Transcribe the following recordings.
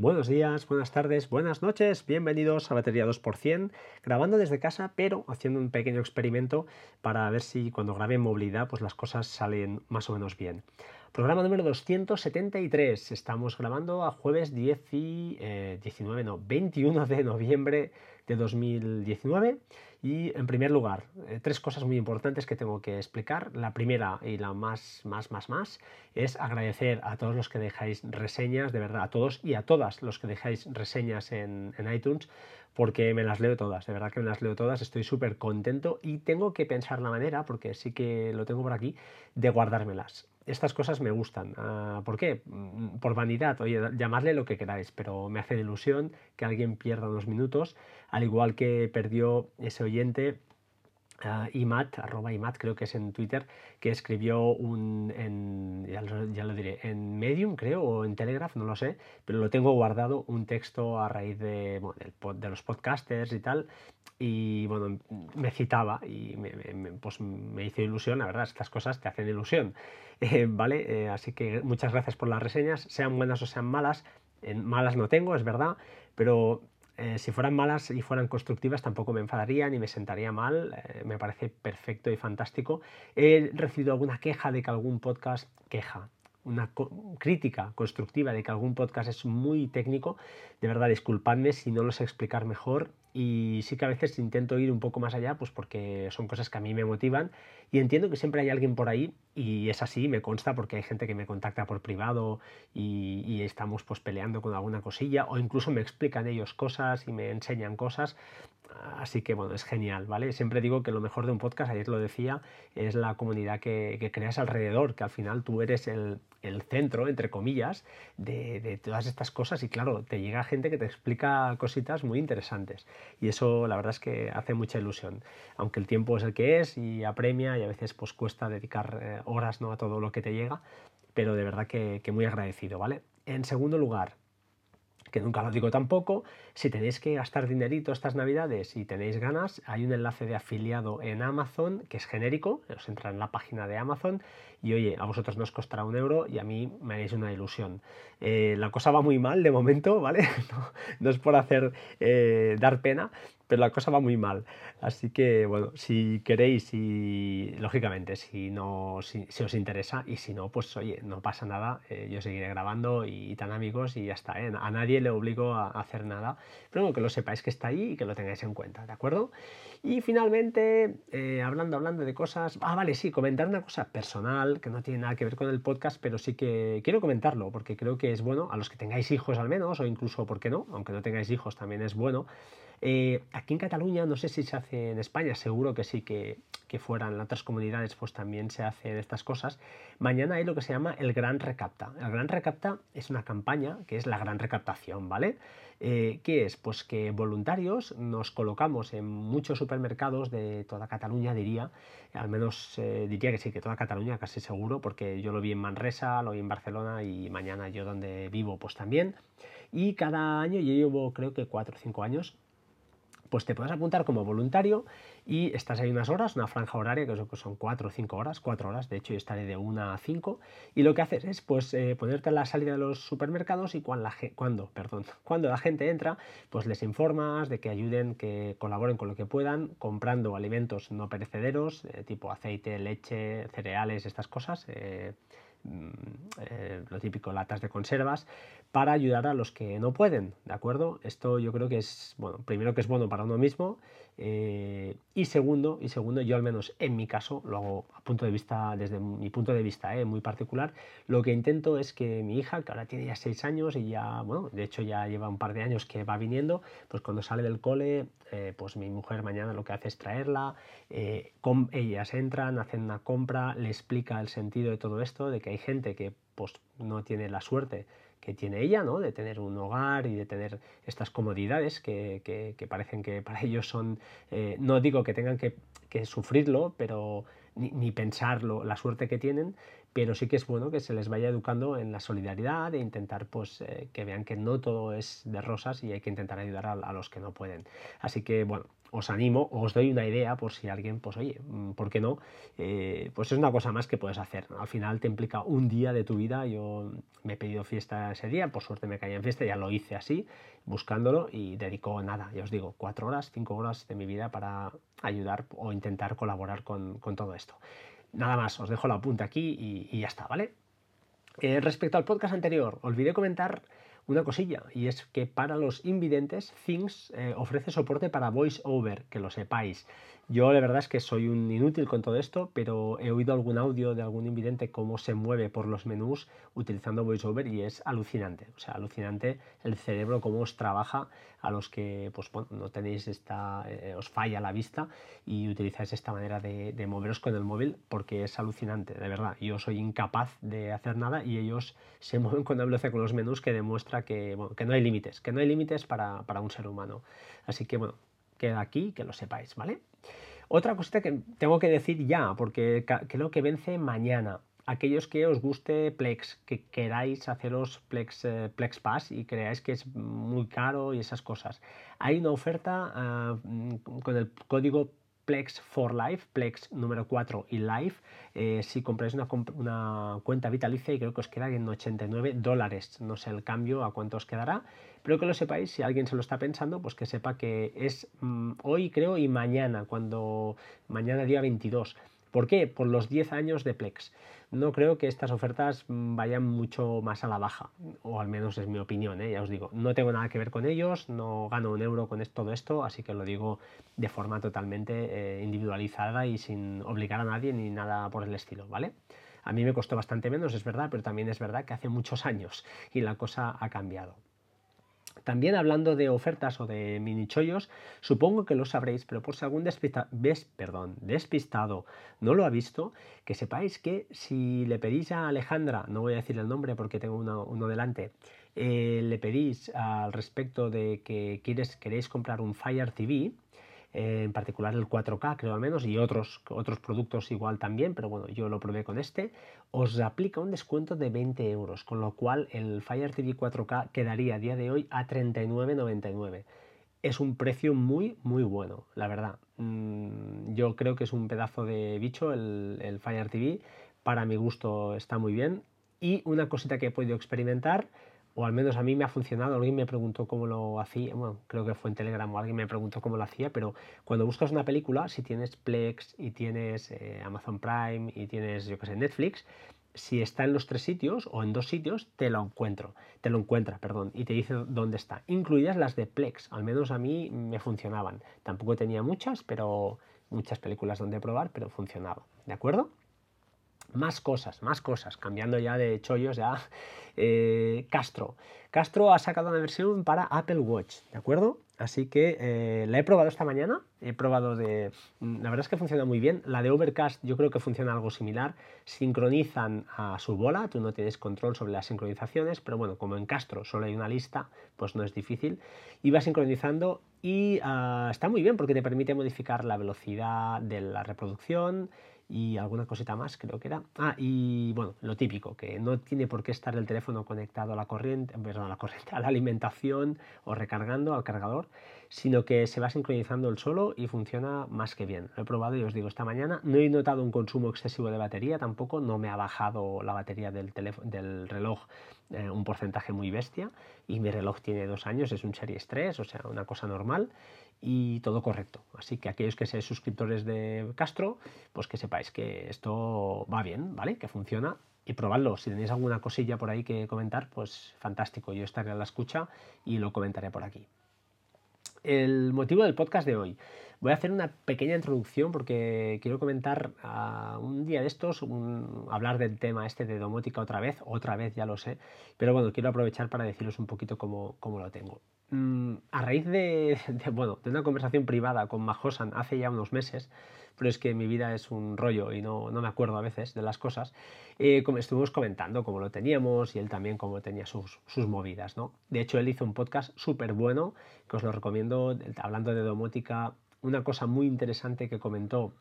Buenos días, buenas tardes, buenas noches, bienvenidos a Batería 2%, grabando desde casa, pero haciendo un pequeño experimento para ver si cuando grabe en movilidad pues las cosas salen más o menos bien. Programa número 273, estamos grabando a jueves 10 19, eh, no, 21 de noviembre de 2019 y en primer lugar, eh, tres cosas muy importantes que tengo que explicar. La primera y la más, más, más, más es agradecer a todos los que dejáis reseñas, de verdad, a todos y a todas los que dejáis reseñas en, en iTunes, porque me las leo todas, de verdad que me las leo todas, estoy súper contento y tengo que pensar la manera, porque sí que lo tengo por aquí, de guardármelas estas cosas me gustan. Ah, ¿Por qué? Mm, por vanidad, oye, llamadle lo que queráis, pero me hace ilusión que alguien pierda unos minutos, al igual que perdió ese oyente Imat, arroba Imat, creo que es en Twitter, que escribió un, en, ya lo, diré, en Medium, creo, o en Telegraph, no lo sé, pero lo tengo guardado, un texto a raíz de, los podcasters y tal, y bueno, me citaba y me, pues me hizo ilusión, la verdad, estas cosas te hacen ilusión, eh, ¿vale? Eh, así que muchas gracias por las reseñas, sean buenas o sean malas, malas no tengo, es verdad, pero eh, si fueran malas y fueran constructivas tampoco me enfadaría ni me sentaría mal, me parece perfecto y fantástico. He recibido alguna queja de que algún podcast, queja, una crítica constructiva de que algún podcast es muy técnico, de verdad disculpadme si no lo sé explicar mejor y sí que a veces intento ir un poco más allá, pues porque son cosas que a mí me motivan y entiendo que siempre hay alguien por ahí y es así, me consta porque hay gente que me contacta por privado y, estamos pues peleando con alguna cosilla o incluso me explican ellos cosas y me enseñan cosas, así que bueno, es genial, ¿vale? Siempre digo que lo mejor de un podcast, ayer lo decía, es la comunidad que, que creas alrededor, que al final tú eres el, el centro, entre comillas, de, de, todas estas cosas y claro, te llega gente que te explica cositas muy interesantes y eso la verdad es que hace mucha ilusión, aunque el tiempo es el que es y apremia y a veces pues cuesta dedicar eh, horas ¿no? a todo lo que te llega, pero de verdad que, que muy agradecido, ¿vale? En segundo lugar, que nunca lo digo tampoco, si tenéis que gastar dinerito estas navidades y tenéis ganas, hay un enlace de afiliado en Amazon que es genérico, os entra en la página de Amazon y oye, a vosotros no os costará un euro y a mí me haréis una ilusión. Eh, la cosa va muy mal de momento, ¿vale? No, es por hacer eh, dar pena, pero la cosa va muy mal. Así que, bueno, si queréis y lógicamente, si no si, os interesa y si no, pues oye, no pasa nada, eh, yo seguiré grabando y, tan amigos y ya está. ¿eh? A nadie le obligo a, hacer nada, pero que lo sepáis que está ahí y que lo tengáis en cuenta, ¿de acuerdo? Y finalmente, eh, hablando, hablando de cosas, ah, vale, sí, comentar una cosa personal que no tiene nada que ver con el podcast, pero sí que quiero comentarlo porque creo que es bueno a los que tengáis hijos al menos, o incluso, ¿por qué no? Aunque no tengáis hijos, también es bueno eh, aquí en Cataluña, no sé si se hace en España, seguro que sí, que, que fuera en otras comunidades, pues también se hacen estas cosas. Mañana hay lo que se llama el Gran Recapta. El Gran Recapta es una campaña que es la gran recaptación, ¿vale? Eh, ¿Qué es? Pues que voluntarios nos colocamos en muchos supermercados de toda Cataluña, diría, al menos eh, diría que sí, que toda Cataluña, casi seguro, porque yo lo vi en Manresa, lo vi en Barcelona y mañana yo donde vivo, pues también. Y cada año, yo llevo creo que cuatro o cinco años, pues te puedes apuntar como voluntario y estás ahí unas horas, una franja horaria que son cuatro o cinco horas, cuatro horas, de hecho yo estaré de una a cinco, y lo que haces es pues eh, ponerte a la salida de los supermercados y cuando la, cuando la gente entra, pues les informas de que ayuden, que colaboren con lo que puedan, comprando alimentos no perecederos, eh, tipo aceite, leche, cereales, estas cosas. Eh, mm, lo típico, latas de conservas, para ayudar a los que no pueden, ¿de acuerdo? Esto yo creo que es, bueno, primero que es bueno para uno mismo eh, y segundo, y segundo, yo al menos en mi caso, lo hago a punto de vista, desde mi punto de vista eh, muy particular, lo que intento es que mi hija, que ahora tiene ya seis años y ya, bueno, de hecho ya lleva un par de años que va viniendo, pues cuando sale del cole, eh, pues mi mujer mañana lo que hace es traerla, con, ellas entran, hacen una compra, le explica el sentido de todo esto, de que hay gente que pues no tiene la suerte que tiene ella, ¿no? De tener un hogar y de tener estas comodidades que, que, parecen que para ellos son, eh, no digo que tengan que, que sufrirlo, pero ni, ni pensarlo, la suerte que tienen, pero sí que es bueno que se les vaya educando en la solidaridad e intentar pues eh, que vean que no todo es de rosas y hay que intentar ayudar a, los que no pueden. Así que bueno, os animo, os doy una idea por si alguien, pues oye, mm, ¿por qué no? Eh, pues es una cosa más que puedes hacer. Al final te implica un día de tu vida. Yo me he pedido fiesta ese día, por suerte me caí en fiesta, ya lo hice así, buscándolo y dedico nada, ya os digo, cuatro horas, cinco horas de mi vida para ayudar o intentar colaborar con, todo esto. Nada más, os dejo la punta aquí y, ya está, ¿vale? Eh, respecto al podcast anterior, olvidé comentar una cosilla, y es que para los invidentes, Things eh, ofrece soporte para VoiceOver, que lo sepáis. Yo la verdad es que soy un inútil con todo esto, pero he oído algún audio de algún invidente cómo se mueve por los menús utilizando VoiceOver y es alucinante. O sea, alucinante el cerebro, cómo os trabaja a los que pues, no tenéis esta, eh, os falla la vista y utilizáis esta manera de, moveros con el móvil porque es alucinante, de verdad. Yo soy incapaz de hacer nada y ellos se mueven con una velocidad con los menús que demuestra que, que no hay límites, que no hay límites para, para un ser humano. Así que bueno, queda aquí, que lo sepáis, ¿vale? Otra cosita que tengo que decir ya, porque creo que vence mañana. Aquellos que os guste Plex, que queráis haceros Plex, eh, Plex Pass y creáis que es muy caro y esas cosas. Hay una oferta ah, con el código Plex for Life, Plex número 4 y Life, eh, si compráis una, una, cuenta vitalicia y creo que os queda en 89 dólares. No sé el cambio a cuánto os quedará, pero que lo sepáis, si alguien se lo está pensando, pues que sepa que es mm, hoy creo y mañana, cuando mañana día 22. ¿Por qué? Por los 10 años de Plex. No creo que estas ofertas mm, vayan mucho más a la baja, o al menos es mi opinión, ¿eh? ya os digo. No tengo nada que ver con ellos, no gano un euro con todo esto, así que lo digo de forma totalmente eh, individualizada y sin obligar a nadie ni nada por el estilo, ¿vale? A mí me costó bastante menos, es verdad, pero también es verdad que hace muchos años y la cosa ha cambiado. También hablando de ofertas o de mini chollos, supongo que lo sabréis, pero por si algún despistado no lo ha visto, que sepáis que si le pedís a Alejandra, no voy a decir el nombre porque tengo uno, delante, eh, le pedís al respecto de que quieres, queréis comprar un Fire TV, eh, en particular el 4K creo al menos, y otros, otros productos igual también, pero bueno, yo lo probé con este, os aplica un descuento de 20 euros, con lo cual el Fire TV 4K quedaría a día de hoy a 39,99. Es un precio muy, muy bueno, la verdad. Mm, yo creo que es un pedazo de bicho el, el Fire TV, para mi gusto está muy bien. Y una cosita que he podido experimentar, o al menos a mí me ha funcionado, alguien me preguntó cómo lo hacía, bueno, creo que fue en Telegram o alguien me preguntó cómo lo hacía, pero cuando buscas una película, si tienes Plex y tienes eh, Amazon Prime y tienes, yo qué sé, Netflix, si está en los tres sitios o en dos sitios, te lo encuentro, te lo encuentra, perdón, y te dice dónde está, incluidas las de Plex, al menos a mí me funcionaban. Tampoco tenía muchas, pero muchas películas donde probar, pero funcionaba, ¿de acuerdo? Más cosas, más cosas, cambiando ya de chollos ya. Eh, Castro. Castro ha sacado una versión para Apple Watch, ¿de acuerdo? Así que eh, la he probado esta mañana, he probado de... Mm, la verdad es que funciona muy bien. La de Overcast yo creo que funciona algo similar. Sincronizan a su bola, tú no tienes control sobre las sincronizaciones, pero bueno, como en Castro solo hay una lista, pues no es difícil. Y va sincronizando y ah, está muy bien porque te permite modificar la velocidad de la reproducción, y alguna cosita más creo que era. Ah, y bueno, lo típico, que no tiene por qué estar el teléfono conectado a la corriente, perdón, a la corriente, a la alimentación o recargando al cargador, sino que se va sincronizando el solo y funciona más que bien. Lo he probado y os digo esta mañana, no he notado un consumo excesivo de batería tampoco, no me ha bajado la batería del, del reloj eh, un porcentaje muy bestia y mi reloj tiene dos años, es un Series 3, o sea, una cosa normal y todo correcto. Así que aquellos que seáis suscriptores de Castro, pues que sepáis que esto va bien, ¿vale? Que funciona y probadlo. Si tenéis alguna cosilla por ahí que comentar, pues fantástico. Yo estaré a la escucha y lo comentaré por aquí. El motivo del podcast de hoy. Voy a hacer una pequeña introducción porque quiero comentar uh, un día de estos, hablar del tema este de domótica otra vez, otra vez ya lo sé, pero bueno, quiero aprovechar para deciros un poquito cómo, cómo lo tengo. Mm, a raíz de, bueno, de una conversación privada con Majosan hace ya unos meses, pero es que mi vida es un rollo y no, no me acuerdo a veces de las cosas, eh, estuvimos comentando cómo lo teníamos y él también cómo tenía sus, sus movidas. ¿no? De hecho, él hizo un podcast súper bueno, que os lo recomiendo, hablando de domótica, una cosa muy interesante que comentó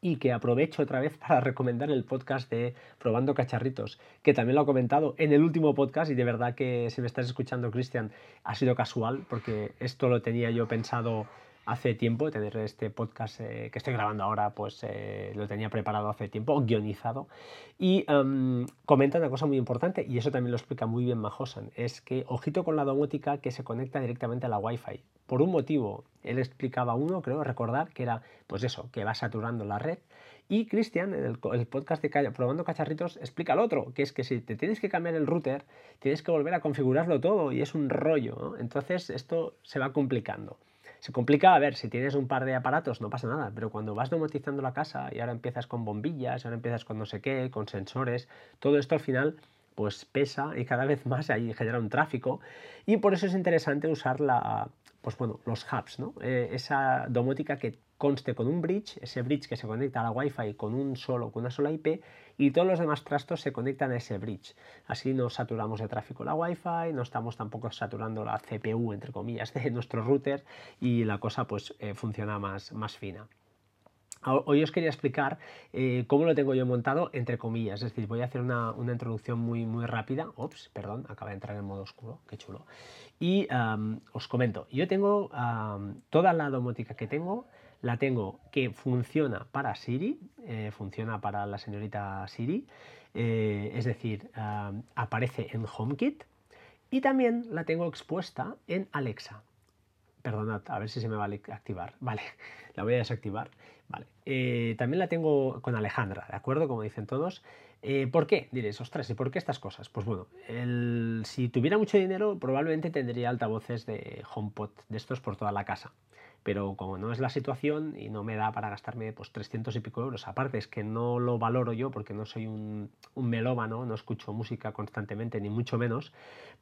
y que aprovecho otra vez para recomendar el podcast de Probando Cacharritos, que también lo ha comentado en el último podcast y de verdad que si me estás escuchando, Cristian, ha sido casual porque esto lo tenía yo pensado hace tiempo, tener este podcast eh, que estoy grabando ahora, pues eh, lo tenía preparado hace tiempo, guionizado, y em, comenta una cosa muy importante, y eso también lo explica muy bien Mahosan, es que ojito con la domótica que se conecta directamente a la Wi-Fi. Por un motivo, él explicaba uno, creo recordar, que era, pues eso, que va saturando la red, y Cristian, en el, podcast de Probando Cacharritos, explica el otro, que es que si te tienes que cambiar el router, tienes que volver a configurarlo todo y es un rollo. Entonces esto se va complicando. Se complica, a ver, si tienes un par de aparatos no pasa nada, pero cuando vas domotizando la casa y ahora empiezas con bombillas, ahora empiezas con no sé qué, con sensores, todo esto al final pues pesa y cada vez más ahí genera un tráfico y por eso es interesante usar la, pues bueno, los hubs, ¿no? Eh, esa domótica que conste con un bridge, ese bridge que se conecta a la Wi-Fi con un solo, con una sola IP, y todos los demás trastos se conectan a ese bridge. Así no saturamos de tráfico la Wi-Fi, no estamos tampoco saturando la CPU, entre comillas, de nuestro router, y la cosa pues eh, funciona más, más fina. Hoy os quería explicar eh, cómo lo tengo yo montado, entre comillas, es decir, voy a hacer una, introducción muy, muy rápida. Ops, perdón, acaba de entrar en modo oscuro, qué chulo. Y os comento, yo tengo toda la domótica que tengo, la tengo que funciona para Siri, eh, funciona para la señorita Siri, eh, es decir, aparece en HomeKit y también la tengo expuesta en Alexa. Perdonad, a ver si se me va a activar. Vale, la voy a desactivar. Vale. Eh, también la tengo con Alejandra, ¿de acuerdo? Como dicen todos. ¿Por qué? Diréis, ostras, ¿y por qué estas cosas? Pues bueno, si tuviera mucho dinero, probablemente tendría altavoces de HomePod de estos por toda la casa pero como no es la situación y no me da para gastarme pues 300 y pico euros, aparte es que no lo valoro yo porque no soy un, un melómano, no escucho música constantemente ni mucho menos,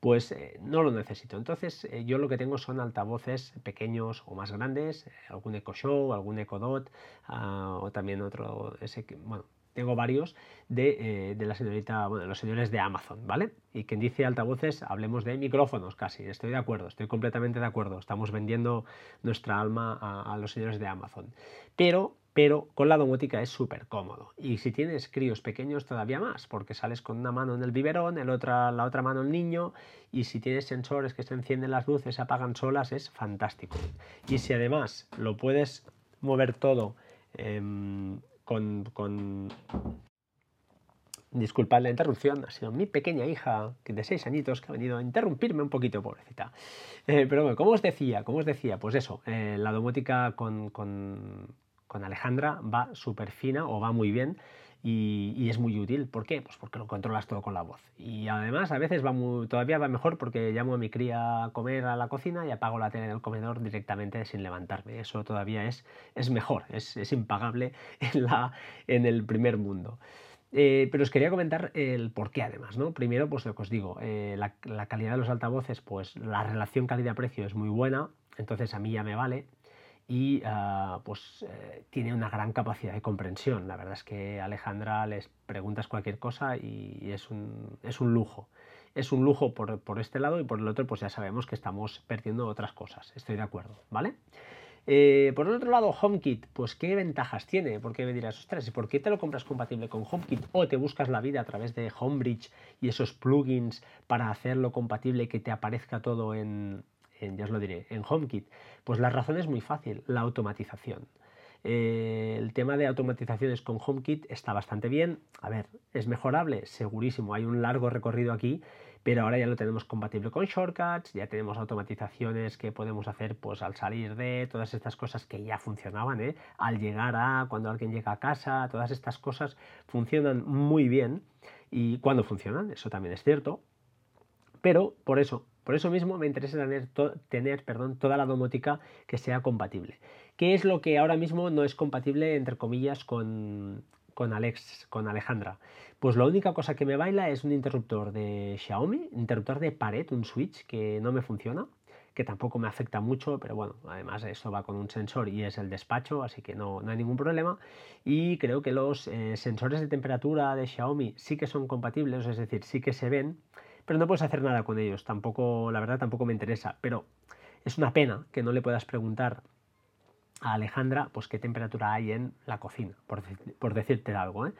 pues eh, no lo necesito. Entonces eh, yo lo que tengo son altavoces pequeños o más grandes, algún Echo Show, algún Echo Dot ah, o también otro, ese, bueno, tengo varios de, de, la señorita, bueno, los señores de Amazon, ¿vale? Y quien dice altavoces, hablemos de micrófonos casi, estoy de acuerdo, estoy completamente de acuerdo, estamos vendiendo nuestra alma a, los señores de Amazon. Pero, pero con la domótica es súper cómodo. Y si tienes críos pequeños todavía más, porque sales con una mano en el biberón, el otra, la otra mano el niño, y si tienes sensores que se encienden las luces, se apagan solas, es fantástico. Y si además lo puedes mover todo em, con, Disculpad la interrupción, ha sido mi pequeña hija de seis añitos que ha venido a interrumpirme un poquito, pobrecita. Eh, pero bueno, como os decía, como os decía, pues eso, eh, la domótica con, con, con Alejandra va súper fina o va muy bien y, es muy útil. ¿Por qué? Pues porque lo controlas todo con la voz. Y además a veces va todavía va mejor porque llamo a mi cría a comer a la cocina y apago la tele en el comedor directamente sin levantarme. Eso todavía es, es mejor, es, es impagable en, la, en el primer mundo. Eh, pero os quería comentar el por qué además, ¿no? Primero, pues lo que os digo, eh, la, la, calidad de los altavoces, pues la relación calidad-precio es muy buena, entonces a mí ya me vale y ah, pues eh, tiene una gran capacidad de comprensión. La verdad es que Alejandra les preguntas cualquier cosa y es un, es un lujo. Es un lujo por, por, este lado y por el otro pues ya sabemos que estamos perdiendo otras cosas. Estoy de acuerdo, ¿vale? Eh, por el otro lado, HomeKit, pues qué ventajas tiene, porque me dirás, ostras, ¿y por qué te lo compras compatible con HomeKit? O te buscas la vida a través de Homebridge y esos plugins para hacerlo compatible que te aparezca todo en, ya os lo diré, en HomeKit? Pues la razón es muy fácil, la automatización. Eh, el tema de automatizaciones con HomeKit está bastante bien. A ver, ¿es mejorable? Segurísimo, hay un largo recorrido aquí, pero ahora ya lo tenemos compatible con shortcuts, ya tenemos automatizaciones que podemos hacer pues al salir de todas estas cosas que ya funcionaban, ¿eh? al llegar a, cuando alguien llega a casa, todas estas cosas funcionan muy bien y cuando funcionan, eso también es cierto, pero por eso por eso mismo me interesa tener, tener perdón, toda la domótica que sea compatible. ¿Qué es lo que ahora mismo no es compatible, entre comillas, con, con, Alex, con Alejandra? Pues la única cosa que me baila es un interruptor de Xiaomi, interruptor de pared, un switch que no me funciona, que tampoco me afecta mucho, pero bueno, además esto va con un sensor y es el despacho, así que no, no hay ningún problema. Y creo que los eh, sensores de temperatura de Xiaomi sí que son compatibles, es decir, sí que se ven pero no puedes hacer nada con ellos. Tampoco, la verdad, tampoco me interesa. Pero es una pena que no le puedas preguntar a Alejandra, pues qué temperatura hay en la cocina, por, decirte algo. ¿eh?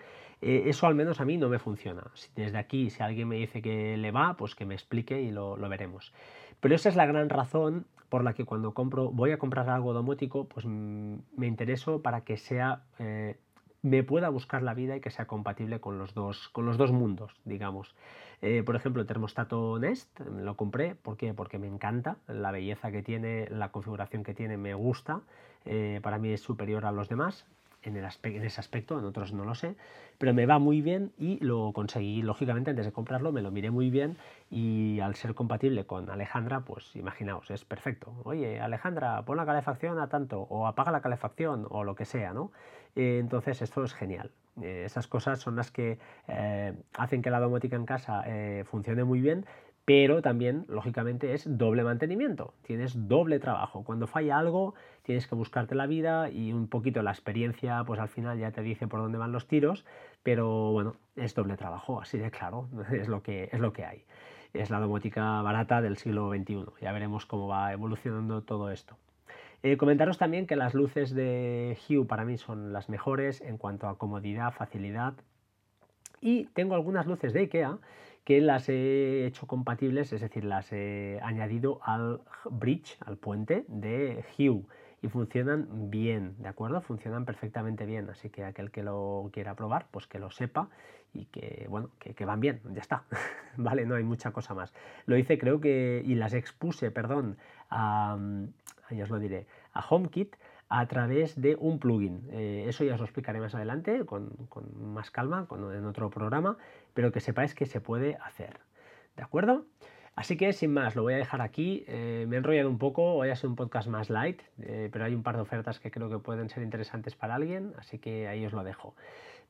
Eh, eso al menos a mí no me funciona. Si desde aquí, si alguien me dice que le va, pues que me explique y lo, veremos. Pero esa es la gran razón por la que cuando compro, voy a comprar algo domótico, pues mm, me intereso para que sea eh, me pueda buscar la vida y que sea compatible con los dos, con los dos mundos, digamos. Eh, por ejemplo, el termostato Nest lo compré, ¿por qué? Porque me encanta, la belleza que tiene, la configuración que tiene me gusta, eh, para mí es superior a los demás, en, ese aspecto, en otros no lo sé, pero me va muy bien y lo conseguí, lógicamente, antes de comprarlo, me lo miré muy bien y al ser compatible con Alejandra, pues imaginaos, es perfecto. Oye, Alejandra, pon la calefacción a tanto, o apaga la calefacción, o lo que sea, ¿no? Eh, entonces, esto es genial. Eh, esas cosas son las que eh, hacen que la domótica en casa funcione muy bien, pero también, lógicamente, es doble mantenimiento, tienes doble trabajo. Cuando falla algo, tienes que buscarte la vida y un poquito la experiencia, pues al final ya te dice por dónde van los tiros, pero bueno, es doble trabajo, así de claro, es lo que, es lo que hay. Es la domótica barata del siglo XXI, ya veremos cómo va evolucionando todo esto. Eh, comentaros también que las luces de Hue para mí son las mejores en cuanto a comodidad, facilidad. Y tengo algunas luces de IKEA que las he hecho compatibles, es decir, las he añadido al bridge, al puente de Hue y funcionan bien, ¿de acuerdo? Funcionan perfectamente bien, así que aquel que lo quiera probar, pues que lo sepa y que, bueno, que, van bien, ya está, ¿vale? No hay mucha cosa más. Lo hice, creo que, y las expuse, perdón, a, ya os lo diré, a HomeKit a través de un plugin. Eh, eso ya os lo explicaré más adelante con, más calma en otro programa, pero que sepáis que se puede hacer. ¿De acuerdo? Así que sin más, lo voy a dejar aquí. Eh, me he enrollado un poco, voy a ser un podcast más light, eh, pero hay un par de ofertas que creo que pueden ser interesantes para alguien, así que ahí os lo dejo.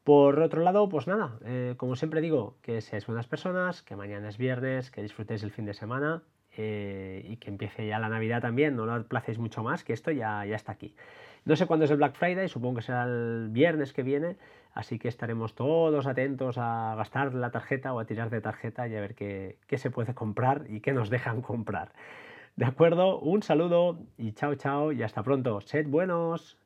Por otro lado, pues nada, como siempre digo, que seáis buenas personas, que mañana es viernes, que disfrutéis el fin de semana eh, y que empiece ya la Navidad también, no lo aplacéis mucho más, que esto ya, ya está aquí. No sé cuándo es el Black Friday, supongo que será el viernes que viene, así que estaremos todos atentos a gastar la tarjeta o a tirar de tarjeta y a ver qué, qué se puede comprar y qué nos dejan comprar. ¿De acuerdo? Un saludo y chao chao y hasta pronto. Sed buenos.